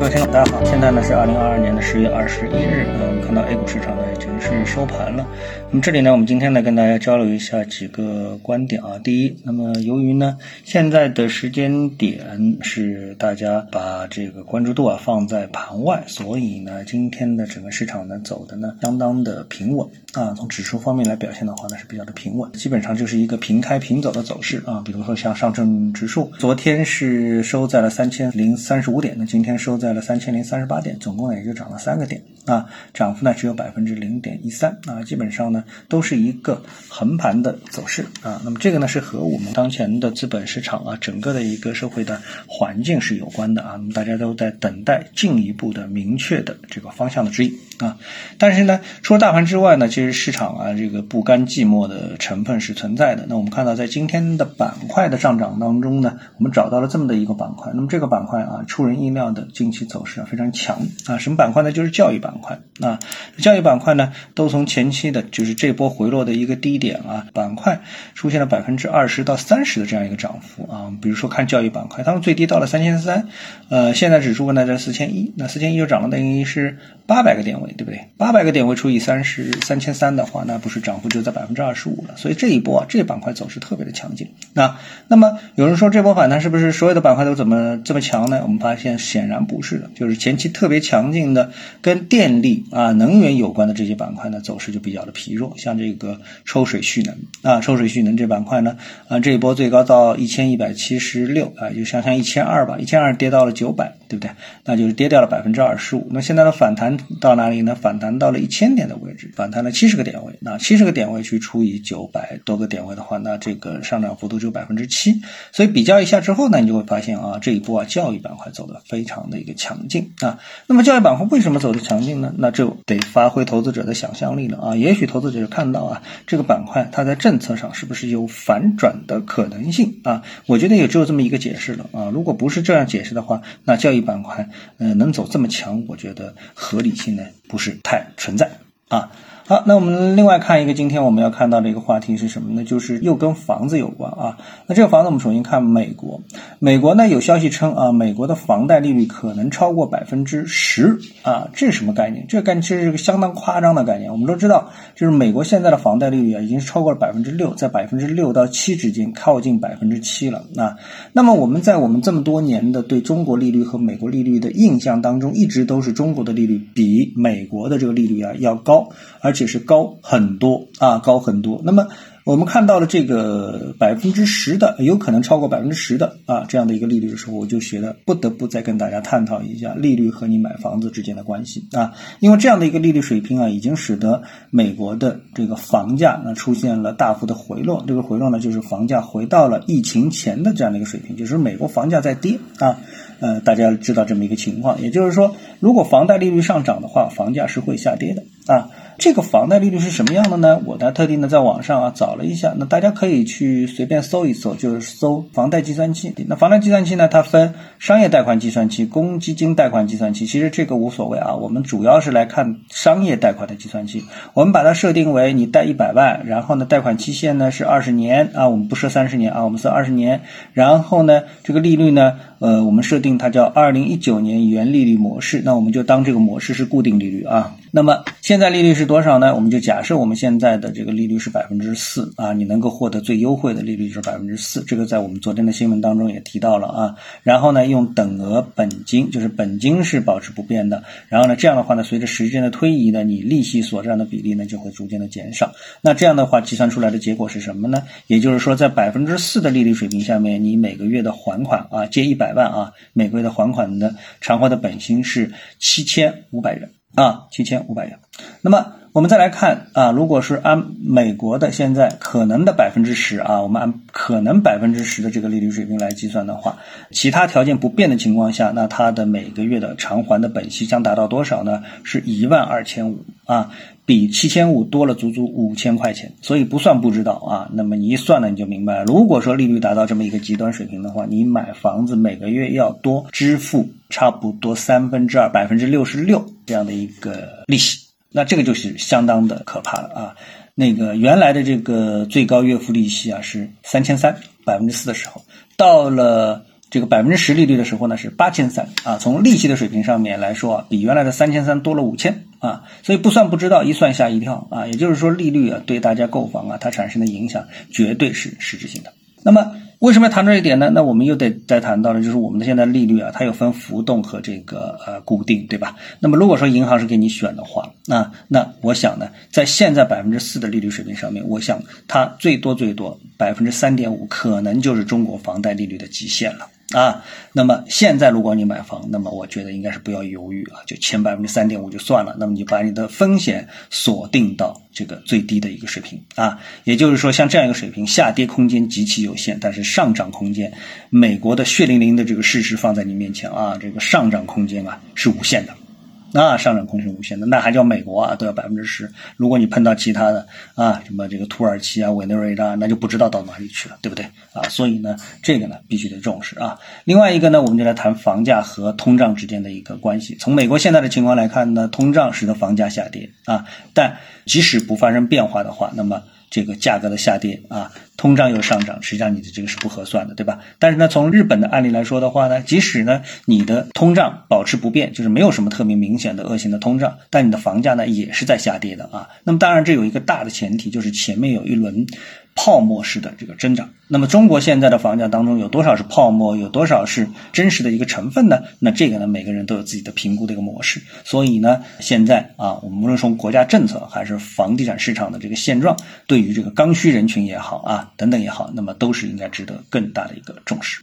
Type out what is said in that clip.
各位听众，大家好，现在呢是二零二二年的十月二十一日，呃，我们看到 A 股市场呢已经是收盘了。那么这里呢，我们今天呢跟大家交流一下几个观点啊。第一，那么由于呢现在的时间点是大家把这个关注度啊放在盘外，所以呢今天的整个市场呢走的呢相当的平稳啊。从指数方面来表现的话呢是比较的平稳，基本上就是一个平开平走的走势啊。比如说像上证指数，昨天是收在了三千零三十五点，那今天收在。了三千零三十八点，总共呢也就涨了三个点啊，涨幅呢只有百分之零点一三啊，基本上呢都是一个横盘的走势啊。那么这个呢是和我们当前的资本市场啊，整个的一个社会的环境是有关的啊。那么大家都在等待进一步的明确的这个方向的指引啊。但是呢，除了大盘之外呢，其实市场啊这个不甘寂寞的成分是存在的。那我们看到在今天的板块的上涨当中呢，我们找到了这么的一个板块。那么这个板块啊，出人意料的近期。走势啊非常强啊，什么板块呢？就是教育板块啊。教育板块呢，都从前期的就是这波回落的一个低点啊，板块出现了百分之二十到三十的这样一个涨幅啊。比如说看教育板块，他们最低到了三千三，呃，现在指数呢在四千一，那四千一就涨了等于是八百个点位，对不对？八百个点位除以三十三千三的话，那不是涨幅就在百分之二十五了？所以这一波啊，这板块走势特别的强劲啊。那么有人说这波反弹是不是所有的板块都怎么这么强呢？我们发现显然不是。是的，就是前期特别强劲的跟电力啊、能源有关的这些板块呢，走势就比较的疲弱。像这个抽水蓄能啊，抽水蓄能这板块呢，啊这一波最高到一千一百七十六啊，就想想一千二吧，一千二跌到了九百，对不对？那就是跌掉了百分之二十五。那现在的反弹到哪里呢？反弹到了一千点的位置，反弹了七十个点位。那七十个点位去除以九百多个点位的话，那这个上涨幅度就百分之七。所以比较一下之后呢，你就会发现啊，这一波啊教育板块走的非常的一个。强劲啊，那么教育板块为什么走的强劲呢？那就得发挥投资者的想象力了啊。也许投资者看到啊，这个板块它在政策上是不是有反转的可能性啊？我觉得也只有这么一个解释了啊。如果不是这样解释的话，那教育板块呃能走这么强，我觉得合理性呢不是太存在啊。好，那我们另外看一个，今天我们要看到的一个话题是什么呢？就是又跟房子有关啊。那这个房子，我们首先看美国。美国呢有消息称啊，美国的房贷利率可能超过百分之十啊，这是什么概念？这个概念其实是个相当夸张的概念。我们都知道，就是美国现在的房贷利率啊，已经是超过了百分之六，在百分之六到七之间，靠近百分之七了啊。那么我们在我们这么多年的对中国利率和美国利率的印象当中，一直都是中国的利率比美国的这个利率啊要高，而。且是高很多啊，高很多。那么我们看到了这个百分之十的，有可能超过百分之十的啊这样的一个利率的时候，我就觉得不得不再跟大家探讨一下利率和你买房子之间的关系啊。因为这样的一个利率水平啊，已经使得美国的这个房价呢出现了大幅的回落。这个回落呢，就是房价回到了疫情前的这样的一个水平，就是美国房价在跌啊。呃，大家知道这么一个情况，也就是说，如果房贷利率上涨的话，房价是会下跌的啊。这个房贷利率是什么样的呢？我呢特地呢在网上啊找了一下，那大家可以去随便搜一搜，就是搜房贷计算器。那房贷计算器呢，它分商业贷款计算器、公积金贷款计算器。其实这个无所谓啊，我们主要是来看商业贷款的计算器。我们把它设定为你贷一百万，然后呢贷款期限呢是二十年啊，我们不设三十年啊，我们设二十年。然后呢这个利率呢，呃，我们设定它叫二零一九年原利率模式，那我们就当这个模式是固定利率啊。那么现在利率是多少呢？我们就假设我们现在的这个利率是百分之四啊，你能够获得最优惠的利率是百分之四，这个在我们昨天的新闻当中也提到了啊。然后呢，用等额本金，就是本金是保持不变的。然后呢，这样的话呢，随着时间的推移呢，你利息所占的比例呢就会逐渐的减少。那这样的话，计算出来的结果是什么呢？也就是说，在百分之四的利率水平下面，你每个月的还款啊，借一百万啊，每个月的还款的偿还的本金是七千五百元。啊，七千五百元。那么我们再来看啊，如果是按美国的现在可能的百分之十啊，我们按可能百分之十的这个利率水平来计算的话，其他条件不变的情况下，那它的每个月的偿还的本息将达到多少呢？是一万二千五啊，比七千五多了足足五千块钱。所以不算不知道啊，那么你一算呢，你就明白了，如果说利率达到这么一个极端水平的话，你买房子每个月要多支付差不多三分之二，百分之六十六这样的一个利息。那这个就是相当的可怕了啊！那个原来的这个最高月付利息啊是三千三百分之四的时候，到了这个百分之十利率的时候呢是八千三啊，从利息的水平上面来说，比原来的三千三多了五千啊，所以不算不知道，一算吓一跳啊，也就是说利率啊对大家购房啊它产生的影响绝对是实质性的。那么为什么要谈这一点呢？那我们又得再谈到了，就是我们的现在利率啊，它有分浮动和这个呃固定，对吧？那么如果说银行是给你选的话，那那我想呢，在现在百分之四的利率水平上面，我想它最多最多百分之三点五，可能就是中国房贷利率的极限了。啊，那么现在如果你买房，那么我觉得应该是不要犹豫啊，就前百分之三点五就算了。那么你把你的风险锁定到这个最低的一个水平啊，也就是说像这样一个水平，下跌空间极其有限，但是上涨空间，美国的血淋淋的这个事实放在你面前啊，这个上涨空间啊是无限的。那上涨空间无限的，那还叫美国啊？都要百分之十。如果你碰到其他的啊，什么这个土耳其啊、委内瑞拉，那就不知道到哪里去了，对不对啊？所以呢，这个呢必须得重视啊。另外一个呢，我们就来谈房价和通胀之间的一个关系。从美国现在的情况来看呢，通胀使得房价下跌啊，但即使不发生变化的话，那么。这个价格的下跌啊，通胀又上涨，实际上你的这个是不合算的，对吧？但是呢，从日本的案例来说的话呢，即使呢你的通胀保持不变，就是没有什么特别明显的恶性的通胀，但你的房价呢也是在下跌的啊。那么当然这有一个大的前提，就是前面有一轮。泡沫式的这个增长，那么中国现在的房价当中有多少是泡沫，有多少是真实的一个成分呢？那这个呢，每个人都有自己的评估的一个模式。所以呢，现在啊，我们无论从国家政策还是房地产市场的这个现状，对于这个刚需人群也好啊，等等也好，那么都是应该值得更大的一个重视。